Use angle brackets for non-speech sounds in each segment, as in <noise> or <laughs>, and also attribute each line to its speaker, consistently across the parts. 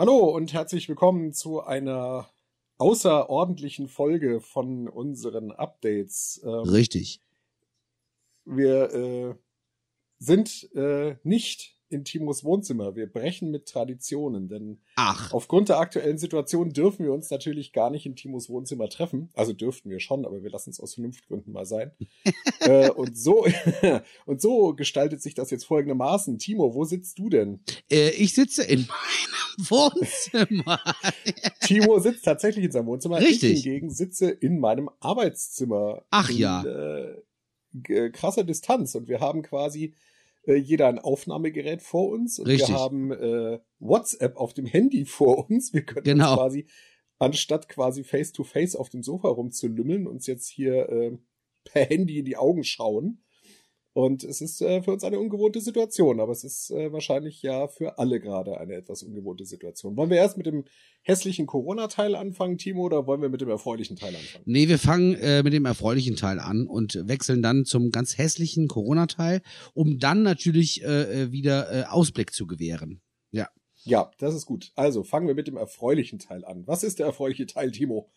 Speaker 1: Hallo und herzlich willkommen zu einer außerordentlichen Folge von unseren Updates.
Speaker 2: Ähm, Richtig.
Speaker 1: Wir äh, sind äh, nicht in Timos Wohnzimmer. Wir brechen mit Traditionen, denn
Speaker 2: Ach.
Speaker 1: aufgrund der aktuellen Situation dürfen wir uns natürlich gar nicht in Timos Wohnzimmer treffen. Also dürften wir schon, aber wir lassen es aus Vernunftgründen mal sein. <laughs> äh, und so <laughs> und so gestaltet sich das jetzt folgendermaßen. Timo, wo sitzt du denn?
Speaker 2: Äh, ich sitze in meinem <laughs> Wohnzimmer.
Speaker 1: Timo sitzt tatsächlich in seinem Wohnzimmer.
Speaker 2: Richtig.
Speaker 1: Ich hingegen sitze in meinem Arbeitszimmer.
Speaker 2: Ach
Speaker 1: in,
Speaker 2: ja.
Speaker 1: Äh, krasser Distanz und wir haben quasi äh, jeder ein Aufnahmegerät vor uns und
Speaker 2: Richtig.
Speaker 1: wir haben äh, WhatsApp auf dem Handy vor uns. Wir können
Speaker 2: Genau.
Speaker 1: uns quasi, anstatt quasi face to face auf dem Sofa rumzulümmeln, uns jetzt hier äh, per Handy in die Augen schauen. Und es ist äh, für uns eine ungewohnte Situation, aber es ist äh, wahrscheinlich ja für alle gerade eine etwas ungewohnte Situation. Wollen wir erst mit dem hässlichen Corona-Teil anfangen, Timo, oder wollen wir mit dem erfreulichen Teil anfangen?
Speaker 2: Nee, wir fangen äh, mit dem erfreulichen Teil an und wechseln dann zum ganz hässlichen Corona-Teil, um dann natürlich äh, äh, wieder äh, Ausblick zu gewähren. Ja.
Speaker 1: Ja, das ist gut. Also fangen wir mit dem erfreulichen Teil an. Was ist der erfreuliche Teil, Timo?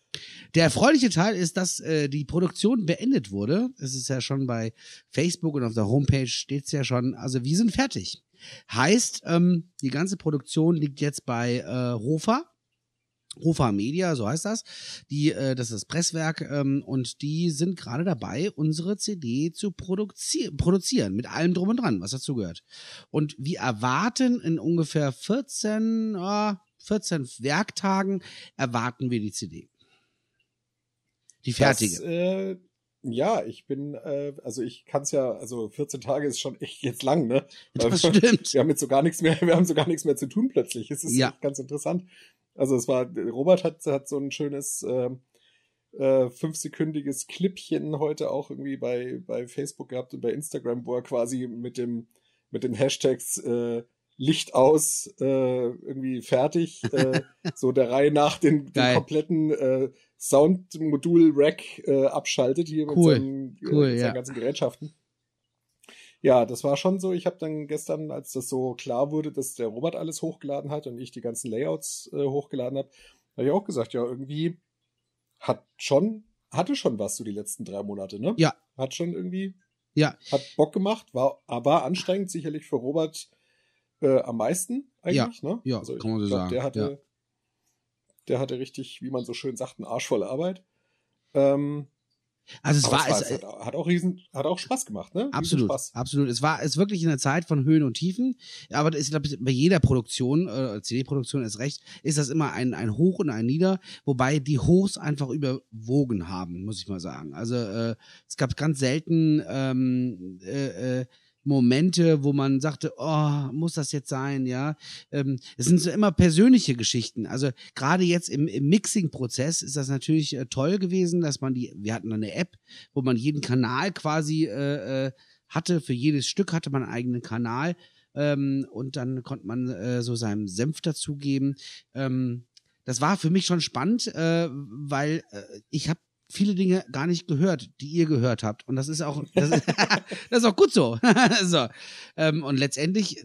Speaker 2: Der erfreuliche Teil ist, dass äh, die Produktion beendet wurde. Es ist ja schon bei Facebook und auf der Homepage steht es ja schon. Also wir sind fertig. Heißt, ähm, die ganze Produktion liegt jetzt bei äh, Hofa. Hofa Media, so heißt das. Die, äh, das ist das Presswerk ähm, und die sind gerade dabei, unsere CD zu produzi produzieren, mit allem drum und dran, was dazu gehört. Und wir erwarten in ungefähr 14, äh, 14 Werktagen erwarten wir die CD. Die fertige.
Speaker 1: Das, äh, ja, ich bin, äh, also ich kann es ja, also 14 Tage ist schon echt jetzt lang, ne?
Speaker 2: Das stimmt. <laughs>
Speaker 1: Wir haben jetzt so gar nichts mehr, wir haben so gar nichts mehr zu tun plötzlich. Es ist
Speaker 2: Ja.
Speaker 1: ganz interessant. Also es war, Robert hat, hat so ein schönes äh, äh, fünfsekündiges Clipchen heute auch irgendwie bei, bei Facebook gehabt und bei Instagram, wo er quasi mit dem, mit den Hashtags äh, Licht aus, äh, irgendwie fertig, äh, <laughs> so der Reihe nach den, den kompletten äh, Soundmodul-Rack äh, abschaltet hier mit,
Speaker 2: Cool.
Speaker 1: seinen, äh,
Speaker 2: Cool,
Speaker 1: mit seinen
Speaker 2: ja.
Speaker 1: ganzen Gerätschaften. Ja, das war schon so. Ich habe dann gestern, als das so klar wurde, dass der Robert alles hochgeladen hat und ich die ganzen Layouts äh, hochgeladen habe, habe ich auch gesagt, ja, irgendwie hat schon, hatte schon was so die letzten drei Monate, ne?
Speaker 2: Ja.
Speaker 1: Hat schon irgendwie,
Speaker 2: Ja,
Speaker 1: hat Bock gemacht, war, war anstrengend, sicherlich für Robert äh, am meisten eigentlich, ne?
Speaker 2: ja,
Speaker 1: also ich
Speaker 2: kann man so
Speaker 1: glaub,
Speaker 2: sagen,
Speaker 1: Der hatte,
Speaker 2: ja.
Speaker 1: der hatte richtig, wie man so schön sagt, einen Arsch voll Arbeit. Ähm,
Speaker 2: also es
Speaker 1: aber
Speaker 2: war,
Speaker 1: es,
Speaker 2: es,
Speaker 1: es hat, hat auch riesen, hat auch Spaß gemacht, ne?
Speaker 2: Absolut, absolut. Es war es wirklich eine Zeit von Höhen und Tiefen. Aber das ist, glaube ich, bei jeder Produktion, äh, CD-Produktion ist recht, ist das immer ein, ein Hoch und ein Nieder, wobei die Hochs einfach überwogen haben, muss ich mal sagen. Also äh, es gab ganz selten ähm, äh, äh, Momente, wo man sagte, oh, muss das jetzt sein, ja. Ähm, es sind so immer persönliche Geschichten. Also gerade jetzt im, im Mixing-Prozess ist das natürlich äh, toll gewesen, dass man die, wir hatten eine App, wo man jeden Kanal quasi äh, äh, hatte. Für jedes Stück hatte man einen eigenen Kanal. Ähm, und dann konnte man äh, so seinem Senf dazugeben. Ähm, das war für mich schon spannend, äh, weil ich habe viele Dinge gar nicht gehört, die ihr gehört habt. Und das ist auch, das ist, <laughs> das ist auch gut so. <laughs> so. Ähm, und letztendlich,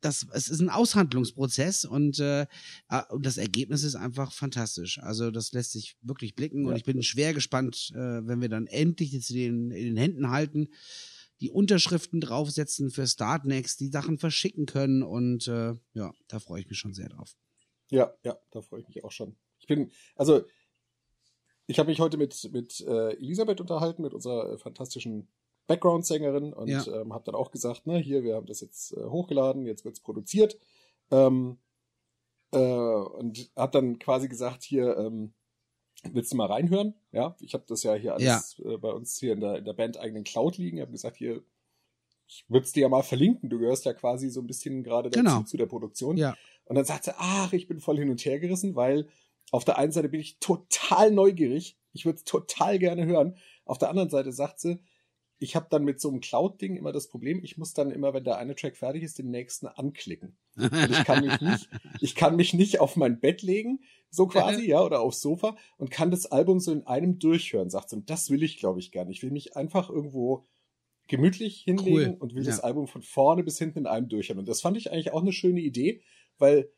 Speaker 2: das, es ist ein Aushandlungsprozess und, äh, und das Ergebnis ist einfach fantastisch. Also das lässt sich wirklich blicken und
Speaker 1: Ja.
Speaker 2: ich bin schwer gespannt, äh, wenn wir dann endlich die CD in, in den Händen halten, die Unterschriften draufsetzen für Startnext, die Sachen verschicken können und äh, ja, da freue ich mich schon sehr drauf.
Speaker 1: Ja, ja, da freue ich mich auch schon. Ich bin, also, ich habe mich heute mit, mit äh, Elisabeth unterhalten, mit unserer äh, fantastischen Background-Sängerin und
Speaker 2: Ja.
Speaker 1: ähm, habe dann auch gesagt, ne, hier, wir haben das jetzt äh, hochgeladen, jetzt wird's produziert. Ähm, äh, und habe dann quasi gesagt, hier, ähm, willst du mal reinhören? Ja, ich habe das ja hier alles äh, bei uns hier in der, in der Band eigenen Cloud liegen. Ich habe gesagt, hier, ich würde es dir ja mal verlinken. Du gehörst ja quasi so ein bisschen gerade dazu
Speaker 2: Genau.
Speaker 1: zu der Produktion.
Speaker 2: Ja.
Speaker 1: Und dann sagt sie, ach, ich bin voll hin und her gerissen, weil auf der einen Seite bin ich total neugierig. Ich würde es total gerne hören. Auf der anderen Seite sagt sie, ich habe dann mit so einem Cloud-Ding immer das Problem, ich muss dann immer, wenn der eine Track fertig ist, den nächsten anklicken. Und ich kann mich nicht, <laughs> ich kann mich nicht auf mein Bett legen, so quasi, <laughs> ja, oder aufs Sofa und kann das Album so in einem durchhören, sagt sie. Und das will ich, glaube ich, nicht. Ich will mich einfach irgendwo gemütlich hinlegen
Speaker 2: Cool.
Speaker 1: und will
Speaker 2: Ja.
Speaker 1: das Album von vorne bis hinten in einem durchhören. Und das fand ich eigentlich auch eine schöne Idee, weil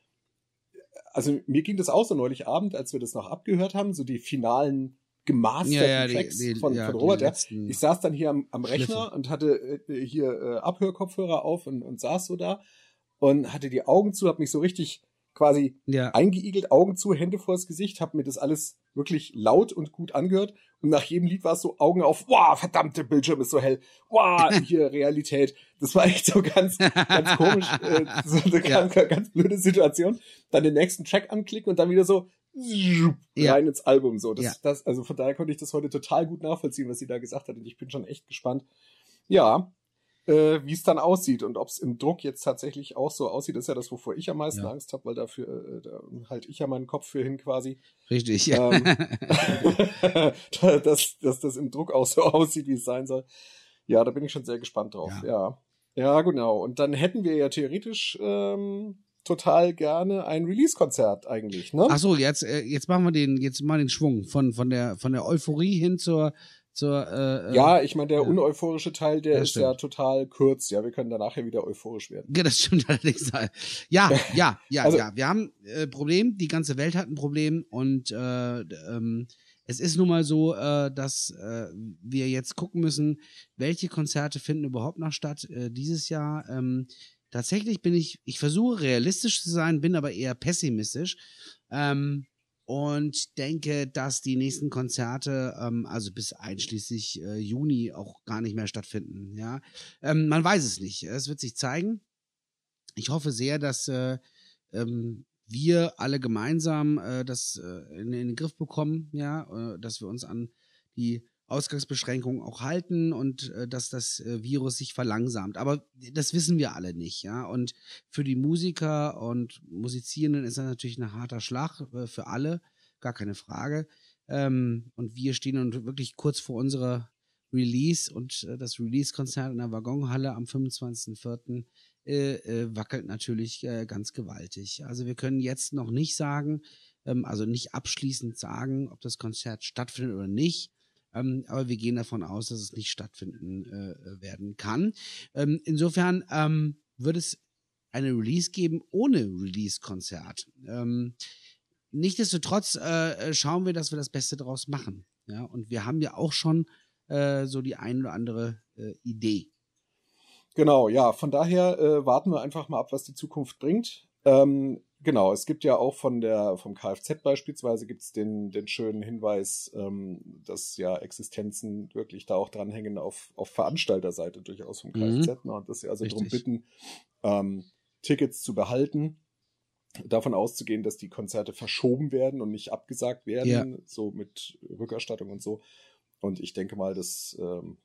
Speaker 1: also mir ging das auch so neulich Abend, als wir das noch abgehört haben, so die finalen gemasterten
Speaker 2: Ja, ja, die-
Speaker 1: Tracks
Speaker 2: die-
Speaker 1: von,
Speaker 2: ja,
Speaker 1: von
Speaker 2: die
Speaker 1: Robert. Ich saß dann hier am, am Rechner und hatte äh, hier äh, Abhörkopfhörer auf und, und saß so da und hatte die Augen zu, hab mich so richtig quasi
Speaker 2: Ja.
Speaker 1: eingeigelt, Augen zu, Hände vors Gesicht, hab mir das alles wirklich laut und gut angehört und nach jedem Lied war es so Augen auf, wow, verdammte Bildschirm ist so hell, wow, <laughs> hier Realität. Das war echt so ganz, ganz komisch, äh, so eine
Speaker 2: Ja.
Speaker 1: ganz, ganz blöde Situation. Dann den nächsten Track anklicken und dann wieder so
Speaker 2: Ja.
Speaker 1: rein ins Album so. Das,
Speaker 2: Ja.
Speaker 1: das, also von daher konnte ich das heute total gut nachvollziehen, was sie da gesagt hat und ich bin schon echt gespannt. Ja, äh, wie es dann aussieht und ob es im Druck jetzt tatsächlich auch so aussieht, ist ja das, wovor ich am meisten
Speaker 2: Ja.
Speaker 1: Angst habe, weil dafür äh, da halte ich ja meinen Kopf für hin quasi,
Speaker 2: Richtig.
Speaker 1: Ähm, <laughs> <laughs> dass, dass das im Druck auch so <laughs> aussieht, wie es sein soll. Ja, da bin ich schon sehr gespannt drauf.
Speaker 2: Ja.
Speaker 1: Ja, ja, genau. Und dann hätten wir ja theoretisch ähm, total gerne ein Release-Konzert eigentlich, ne?
Speaker 2: Ach so, jetzt, äh, jetzt machen wir den, jetzt mal den Schwung von, von der, von der Euphorie hin zur, zur, äh, äh,
Speaker 1: ja, ich meine, der
Speaker 2: ja.
Speaker 1: uneuphorische Teil, der ist ja
Speaker 2: stimmt.
Speaker 1: total kurz. Ja, wir können danach ja wieder euphorisch werden.
Speaker 2: Ja, das stimmt <laughs> allerdings. Ja, ja, ja,
Speaker 1: Also-
Speaker 2: ja. Wir haben äh, Problem, die ganze Welt hat ein Problem und äh, ähm, es ist nun mal so, äh, dass äh, wir jetzt gucken müssen, welche Konzerte finden überhaupt noch statt äh, dieses Jahr. Ähm, tatsächlich bin ich, ich versuche realistisch zu sein, bin aber eher pessimistisch. Ähm, und denke, dass die nächsten Konzerte, ähm, also bis einschließlich äh, Juni, auch gar nicht mehr stattfinden. Ja, ähm, man weiß es nicht. Es wird sich zeigen. Ich hoffe sehr, dass äh, ähm, wir alle gemeinsam äh, das äh, in, in den Griff bekommen, ja, äh, dass wir uns an die Ausgangsbeschränkungen auch halten und äh, dass das äh, Virus sich verlangsamt. Aber das wissen wir alle nicht, ja. Und für die Musiker und Musizierenden ist das natürlich ein harter Schlag äh, für alle, gar keine Frage. Ähm, und wir stehen nun wirklich kurz vor unserer Release und äh, das Release-Konzert in der Waggonhalle am 25.04. Äh, äh, wackelt natürlich äh, ganz gewaltig. Also wir können jetzt noch nicht sagen, ähm, also nicht abschließend sagen, ob das Konzert stattfindet oder nicht. Ähm, aber wir gehen davon aus, dass es nicht stattfinden äh, werden kann. Ähm, insofern ähm, wird es eine Release geben ohne Release-Konzert. Ähm, nichtsdestotrotz äh, äh, schauen wir, dass wir das Beste daraus machen. Ja, und wir haben ja auch schon äh, so die ein oder andere äh, Idee.
Speaker 1: Genau, ja, von daher äh, warten wir einfach mal ab, was die Zukunft bringt. Ähm, genau, es gibt ja auch von der, vom Kfz beispielsweise gibt's den, den schönen Hinweis, ähm, dass ja Existenzen wirklich da auch dranhängen auf, auf Veranstalterseite durchaus vom
Speaker 2: Mhm.
Speaker 1: Kfz. Ne? Und dass sie also darum bitten, ähm, Tickets zu behalten, davon auszugehen, dass die Konzerte verschoben werden und nicht abgesagt werden,
Speaker 2: Ja.
Speaker 1: so mit Rückerstattung und so. Und ich denke mal, dass ähm,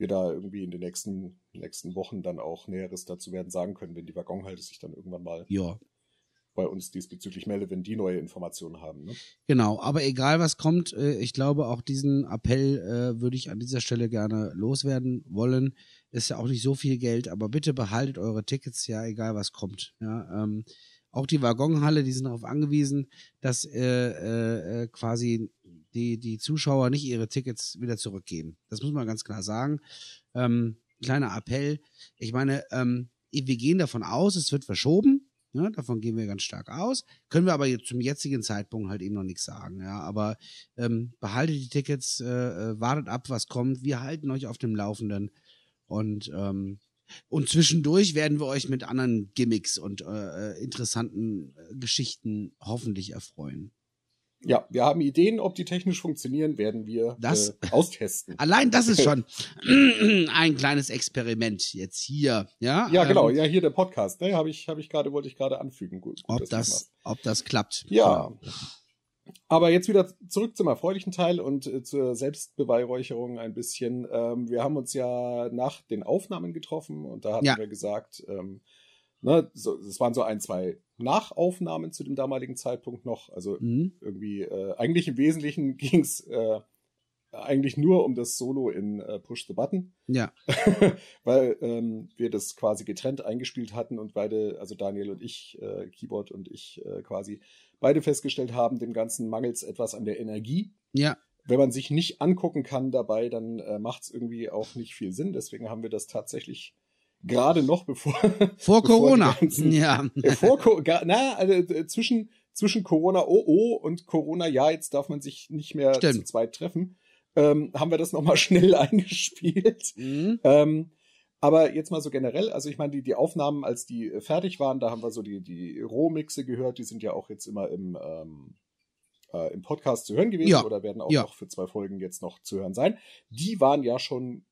Speaker 1: wir da irgendwie in den nächsten, nächsten Wochen dann auch Näheres dazu werden sagen können, wenn die Waggonhalte sich dann irgendwann mal
Speaker 2: Ja,
Speaker 1: bei uns diesbezüglich meldet, wenn die neue Informationen haben. Ne?
Speaker 2: genau. Aber egal was kommt, äh, ich glaube, auch diesen Appell äh, würde ich an dieser Stelle gerne loswerden wollen. Ist ja auch nicht so viel Geld, aber bitte behaltet eure Tickets, ja, egal was kommt. Ja, ähm, auch die Waggonhalle, die sind darauf angewiesen, dass äh, äh, äh, quasi die, die Zuschauer nicht ihre Tickets wieder zurückgeben. Das muss man ganz klar sagen. Ähm, kleiner Appell. Ich meine, ähm, wir gehen davon aus, es wird verschoben. Ja, davon gehen wir ganz stark aus. Können wir aber zum jetzigen Zeitpunkt halt eben noch nichts sagen. Ja, aber ähm, behaltet die Tickets, äh, äh, wartet ab, was kommt. Wir halten euch auf dem Laufenden. Und, ähm, und zwischendurch werden wir euch mit anderen Gimmicks und äh, äh, interessanten äh, Geschichten hoffentlich erfreuen.
Speaker 1: Ja, wir haben Ideen, ob die technisch funktionieren, werden wir
Speaker 2: Das-
Speaker 1: äh, austesten. <laughs>
Speaker 2: Allein das ist schon <laughs> ein kleines Experiment jetzt hier. Ja,
Speaker 1: Ja, genau,
Speaker 2: ähm,
Speaker 1: ja, hier der Podcast, ne, habe ich, habe ich gerade, wollte ich gerade anfügen. Gut, gut
Speaker 2: ob, das, ob das klappt.
Speaker 1: Ja. Aber jetzt wieder zurück zum erfreulichen Teil und äh, zur Selbstbeweihräucherung ein bisschen. Ähm, wir haben uns ja nach den Aufnahmen getroffen und da hatten
Speaker 2: Ja.
Speaker 1: wir gesagt, ähm, ne, so, es waren so ein, zwei Nachaufnahmen zu dem damaligen Zeitpunkt noch. Also
Speaker 2: Mhm.
Speaker 1: irgendwie, äh, eigentlich im Wesentlichen <laughs> ging es äh, eigentlich nur um das Solo in äh, Push the Button
Speaker 2: Ja, <laughs>
Speaker 1: weil ähm, wir das quasi getrennt eingespielt hatten und beide, also Daniel und ich, äh, Keyboard und ich äh, quasi beide festgestellt haben, dem Ganzen mangels etwas an der Energie.
Speaker 2: ja,
Speaker 1: Wenn man sich nicht angucken kann dabei, dann äh, macht es irgendwie auch nicht viel Sinn. Deswegen haben wir das tatsächlich gerade noch bevor <laughs>
Speaker 2: vor
Speaker 1: bevor
Speaker 2: Corona.
Speaker 1: ganzen-
Speaker 2: ja.
Speaker 1: äh, vor Co- gar- na also äh, zwischen zwischen Corona oh oh und Corona ja jetzt darf man sich nicht mehr
Speaker 2: Stimmt.
Speaker 1: zu zweit treffen ähm, haben wir das noch mal schnell <laughs> eingespielt
Speaker 2: Mhm.
Speaker 1: ähm, aber jetzt mal so generell, also ich meine, die, die Aufnahmen, als die äh, fertig waren, da haben wir so die, die Rohmixe gehört, die sind ja auch jetzt immer im, ähm, äh, im Podcast zu hören gewesen
Speaker 2: Ja,
Speaker 1: oder werden auch
Speaker 2: ja.
Speaker 1: noch für zwei Folgen jetzt noch zu hören sein. Die waren ja schon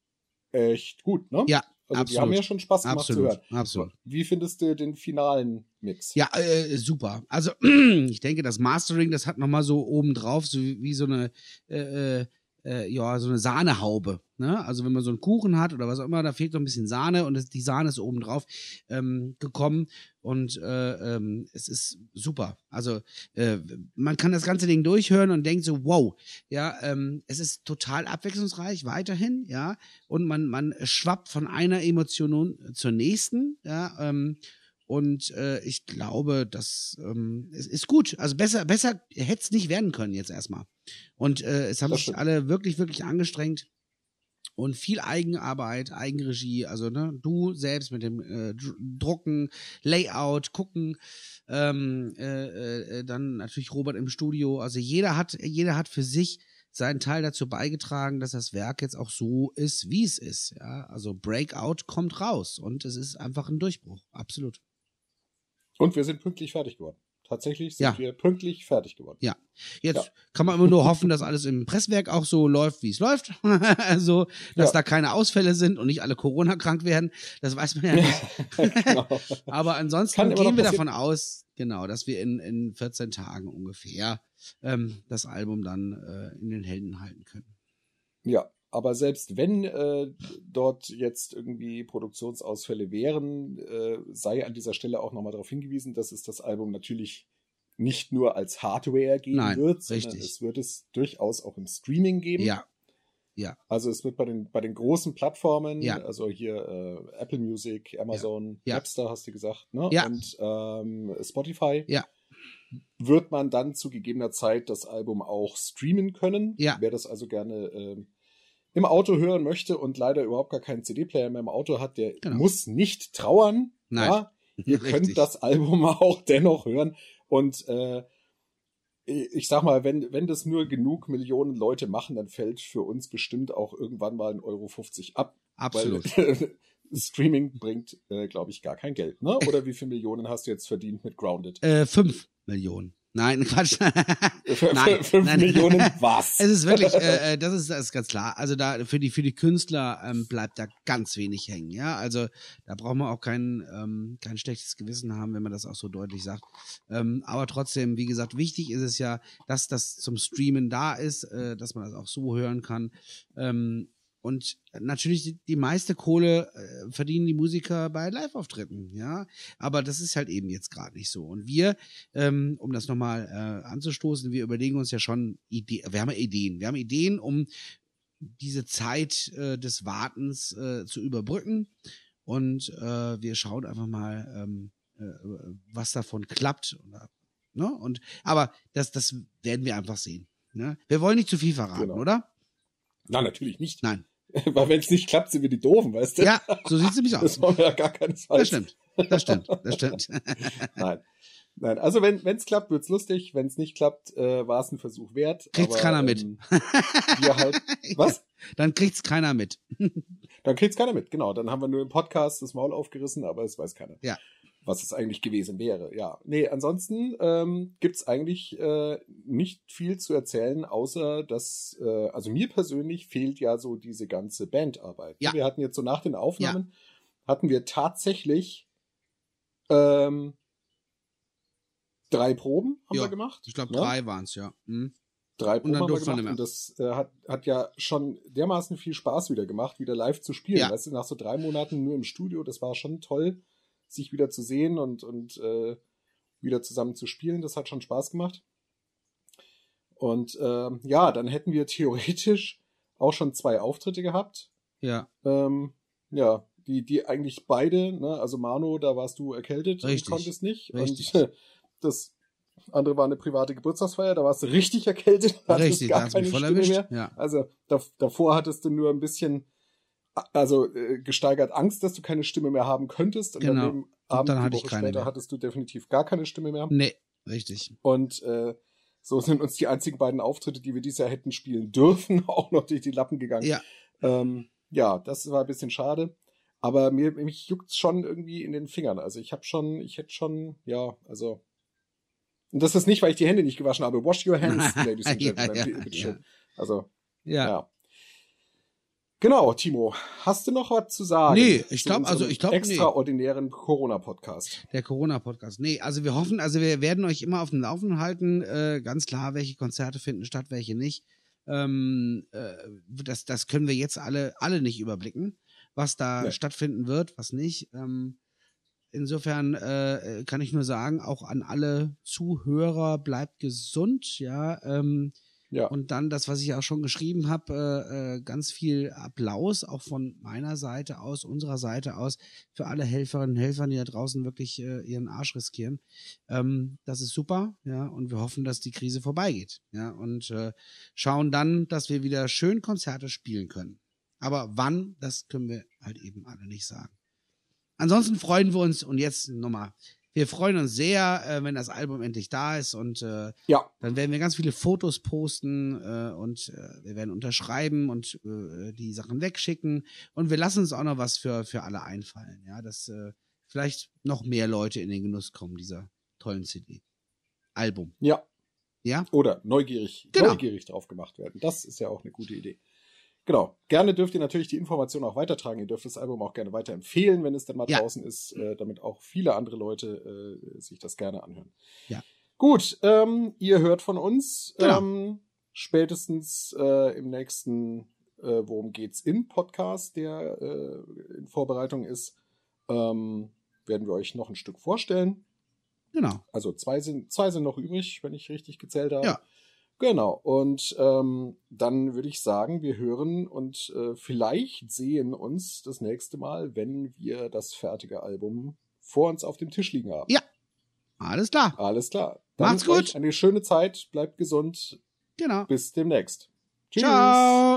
Speaker 1: echt gut, ne?
Speaker 2: Ja,
Speaker 1: Also die
Speaker 2: absolut.
Speaker 1: haben ja schon Spaß gemacht zu
Speaker 2: Absolut,
Speaker 1: hören.
Speaker 2: absolut.
Speaker 1: Wie findest du den finalen Mix?
Speaker 2: Ja, äh, super. Also <clears throat> ich denke, das Mastering, das hat nochmal so obendrauf, so wie, wie so eine, äh, äh, ja, so eine Sahnehaube. Ne? Also wenn man so einen Kuchen hat oder was auch immer, da fehlt so ein bisschen Sahne und das, die Sahne ist obendrauf ähm, gekommen und äh, ähm, es ist super. Also äh, man kann das ganze Ding durchhören und denkt so, wow, ja, ähm, es ist total abwechslungsreich weiterhin, ja, und man, man schwappt von einer Emotion zur nächsten, ja, ähm, und äh, ich glaube, das ähm, es ist gut. Also besser, besser hätte es nicht werden können jetzt erstmal. Und äh, es haben
Speaker 1: Das
Speaker 2: sich
Speaker 1: stimmt.
Speaker 2: alle wirklich, wirklich angestrengt. Und viel Eigenarbeit, Eigenregie, also ne, du selbst mit dem äh, Dr- Drucken, Layout, gucken, ähm, äh, äh, dann natürlich Robert im Studio. Also jeder hat, jeder hat für sich seinen Teil dazu beigetragen, dass das Werk jetzt auch so ist, wie es ist. Ja, also Breakout kommt raus und es ist einfach ein Durchbruch, absolut.
Speaker 1: Und wir sind pünktlich fertig geworden. Tatsächlich sind
Speaker 2: Ja.
Speaker 1: wir pünktlich fertig geworden.
Speaker 2: Ja. Jetzt
Speaker 1: Ja.
Speaker 2: kann man immer nur hoffen, dass alles im Presswerk auch so läuft, wie es läuft. <laughs> also, dass
Speaker 1: Ja.
Speaker 2: da keine Ausfälle sind und nicht alle Corona krank werden. Das weiß man ja <laughs> nicht.
Speaker 1: genau.
Speaker 2: Aber ansonsten gehen wir davon aus, genau, dass wir in, in 14 Tagen ungefähr ähm, das Album dann äh, in den Händen halten können.
Speaker 1: Ja, aber selbst wenn äh, dort jetzt irgendwie Produktionsausfälle wären, äh, sei an dieser Stelle auch nochmal darauf hingewiesen, dass es das Album natürlich nicht nur als Hardware geben
Speaker 2: Nein,
Speaker 1: wird, sondern
Speaker 2: richtig.
Speaker 1: es wird es durchaus auch im Streaming geben.
Speaker 2: Ja,
Speaker 1: Also es wird bei den bei den großen Plattformen,
Speaker 2: Ja.
Speaker 1: also hier äh, Apple Music, Amazon,
Speaker 2: Ja.
Speaker 1: Napster hast du gesagt, ne?
Speaker 2: Ja.
Speaker 1: Und ähm, Spotify.
Speaker 2: Ja.
Speaker 1: Wird man dann zu gegebener Zeit das Album auch streamen können?
Speaker 2: Ja.
Speaker 1: Wer das also gerne ähm, im Auto hören möchte und leider überhaupt gar keinen CD-Player mehr im Auto hat, der
Speaker 2: Genau.
Speaker 1: muss nicht trauern.
Speaker 2: Nein.
Speaker 1: Ja? Ihr <laughs>
Speaker 2: Richtig.
Speaker 1: könnt das Album <laughs> auch dennoch hören. Und äh, ich sag mal, wenn, wenn das nur genug Millionen Leute machen, dann fällt für uns bestimmt auch irgendwann mal ein Euro 50 ab.
Speaker 2: absolut.
Speaker 1: Weil <laughs> Streaming bringt, äh, glaube ich, gar kein Geld. Ne? Oder wie viele Millionen hast du jetzt verdient mit Grounded?
Speaker 2: Äh, fünf Millionen. Nein, <laughs> Quatsch. Nein,
Speaker 1: Fünf
Speaker 2: nein.
Speaker 1: Millionen <laughs> was?
Speaker 2: Es ist wirklich, äh, äh, das ist, das ist ganz klar. Also da für die für die Künstler ähm, bleibt da ganz wenig hängen. Ja, also da braucht man auch kein ähm, kein schlechtes Gewissen haben, wenn man das auch so deutlich sagt. Ähm, aber trotzdem, wie gesagt, wichtig ist es ja, dass das zum Streamen da ist, äh, dass man das auch so hören kann. Ähm, und natürlich die, die meiste Kohle äh, verdienen die Musiker bei Live-Auftritten, ja. Aber das ist halt eben jetzt gerade nicht so. Und wir, ähm, um das nochmal äh, anzustoßen, wir überlegen uns ja schon Ideen, wir haben ja Ideen. Wir haben Ideen, um diese Zeit äh, des Wartens äh, zu überbrücken. Und äh, wir schauen einfach mal, ähm, äh, was davon klappt. Oder, ne? Und, aber das, das werden wir einfach sehen. Ne? Wir wollen nicht zu viel verraten,
Speaker 1: Genau.
Speaker 2: oder?
Speaker 1: Nein, natürlich nicht.
Speaker 2: Nein. <laughs>
Speaker 1: Weil wenn es nicht klappt, sind wir die Doofen, weißt du?
Speaker 2: Ja, so sieht es nämlich aus.
Speaker 1: Das wollen wir ja gar keinesfalls.
Speaker 2: Das stimmt. Das stimmt. Das stimmt. <laughs>
Speaker 1: Nein. Nein, also wenn es klappt, wird's lustig. Wenn es nicht klappt, äh, war es ein Versuch wert.
Speaker 2: Kriegt's
Speaker 1: Aber,
Speaker 2: keiner mit.
Speaker 1: Ähm, wir halt, <laughs> was?
Speaker 2: Dann kriegt's keiner mit.
Speaker 1: Dann kriegt's keiner mit, genau. Dann haben wir nur im Podcast das Maul aufgerissen, aber es weiß keiner.
Speaker 2: Ja.
Speaker 1: Was es eigentlich gewesen wäre, ja. Nee, ansonsten ähm, gibt's eigentlich äh, nicht viel zu erzählen, außer dass, äh, also mir persönlich fehlt ja so diese ganze Bandarbeit.
Speaker 2: Ja.
Speaker 1: Wir hatten jetzt so nach den Aufnahmen, hatten wir tatsächlich ähm, drei Proben haben
Speaker 2: Ja,
Speaker 1: wir gemacht.
Speaker 2: Ich glaube,
Speaker 1: ne?
Speaker 2: drei waren's ja. Hm.
Speaker 1: drei
Speaker 2: Und
Speaker 1: Proben haben wir gemacht und das äh, hat, hat ja schon dermaßen viel Spaß wieder gemacht, wieder live zu spielen.
Speaker 2: Ja.
Speaker 1: Weißt du, nach so drei Monaten nur im Studio, das war schon toll, sich wieder zu sehen und, und äh, wieder zusammen zu spielen. Das hat schon Spaß gemacht. Und ähm, ja, dann hätten wir theoretisch auch schon zwei Auftritte gehabt.
Speaker 2: Ja,
Speaker 1: Ähm, ja, die, die eigentlich beide, ne, also Mano, da warst du erkältet
Speaker 2: Richtig.
Speaker 1: und konntest nicht.
Speaker 2: Richtig.
Speaker 1: Und <laughs> das andere war eine private Geburtstagsfeier, da warst du richtig erkältet, hattest
Speaker 2: richtig, da
Speaker 1: gar
Speaker 2: hat's
Speaker 1: keine
Speaker 2: voll
Speaker 1: Stimme
Speaker 2: erwischt.
Speaker 1: mehr.
Speaker 2: Ja.
Speaker 1: Also da, davor hattest du nur ein bisschen also äh, gesteigert Angst, dass du keine Stimme mehr haben könntest. Und
Speaker 2: Genau.
Speaker 1: dann, Abend,
Speaker 2: dann
Speaker 1: die
Speaker 2: hatte ich keine
Speaker 1: später
Speaker 2: mehr.
Speaker 1: hattest du definitiv gar keine Stimme mehr.
Speaker 2: Nee, richtig.
Speaker 1: Und äh, so sind uns die einzigen beiden Auftritte, die wir dieses Jahr hätten spielen dürfen, <laughs> auch noch durch die Lappen gegangen.
Speaker 2: Ja.
Speaker 1: Ähm, ja, das war ein bisschen schade. Aber mir, mich juckt's schon irgendwie in den Fingern. Also ich habe schon, ich hätte schon, ja, also. Und das ist nicht, weil ich die Hände nicht gewaschen habe. Wash your hands, <laughs> ladies and
Speaker 2: Ja,
Speaker 1: gentlemen.
Speaker 2: ja,
Speaker 1: Bitte- bitte
Speaker 2: ja.
Speaker 1: schön. Also,
Speaker 2: Ja.
Speaker 1: ja. Genau, Timo. Hast du noch was zu sagen?
Speaker 2: Nee, ich
Speaker 1: zu
Speaker 2: glaub,
Speaker 1: unserem
Speaker 2: also ich glaub, nee.
Speaker 1: Extraordinären Corona-Podcast.
Speaker 2: Der Corona-Podcast. Nee, also wir hoffen, also wir werden euch immer auf dem Laufenden halten. Äh, ganz klar, welche Konzerte finden statt, welche nicht. Ähm, äh, das, das können wir jetzt alle, alle nicht überblicken, was da
Speaker 1: Nee.
Speaker 2: stattfinden wird, was nicht. Ähm, insofern äh, kann ich nur sagen, auch an alle Zuhörer, bleibt gesund, ja. Ähm,
Speaker 1: Ja.
Speaker 2: und dann das, was ich auch schon geschrieben habe, äh, äh, ganz viel Applaus auch von meiner Seite aus, unserer Seite aus, für alle Helferinnen und Helfer, die da draußen wirklich äh, ihren Arsch riskieren. Ähm, das ist super, ja, und wir hoffen, dass die Krise vorbeigeht, ja, und äh, schauen dann, dass wir wieder schön Konzerte spielen können. Aber wann, das können wir halt eben alle nicht sagen. Ansonsten freuen wir uns, und jetzt nochmal, wir freuen uns sehr, äh, wenn das Album endlich da ist und äh,
Speaker 1: Ja,
Speaker 2: dann werden wir ganz viele Fotos posten äh, und äh, wir werden unterschreiben und äh, die Sachen wegschicken. Und wir lassen uns auch noch was für, für alle einfallen, ja, dass äh, vielleicht noch mehr Leute in den Genuss kommen dieser tollen CD. Album.
Speaker 1: ja.
Speaker 2: Ja?
Speaker 1: Oder neugierig,
Speaker 2: Genau.
Speaker 1: neugierig drauf gemacht werden. Das ist ja auch eine gute Idee. Genau. Gerne dürft ihr natürlich die Information auch weitertragen. Ihr dürft das Album auch gerne weiterempfehlen, wenn es dann mal
Speaker 2: Ja.
Speaker 1: draußen ist, äh, damit auch viele andere Leute äh, sich das gerne anhören.
Speaker 2: Ja.
Speaker 1: Gut, ähm, ihr hört von uns.
Speaker 2: Genau.
Speaker 1: Ähm, spätestens äh, im nächsten äh, Worum geht's in Podcast, der äh, in Vorbereitung ist, ähm, werden wir euch noch ein Stück vorstellen.
Speaker 2: Genau.
Speaker 1: Also zwei sind, zwei sind noch übrig, wenn ich richtig gezählt habe.
Speaker 2: Ja.
Speaker 1: Genau. Und ähm, dann würde ich sagen, wir hören und äh, vielleicht sehen uns das nächste Mal, wenn wir das fertige Album vor uns auf dem Tisch liegen haben.
Speaker 2: Ja. Alles klar.
Speaker 1: Alles klar.
Speaker 2: Macht's gut.
Speaker 1: Eine schöne Zeit, bleibt gesund.
Speaker 2: Genau.
Speaker 1: Bis demnächst. Tschüss.
Speaker 2: Ciao.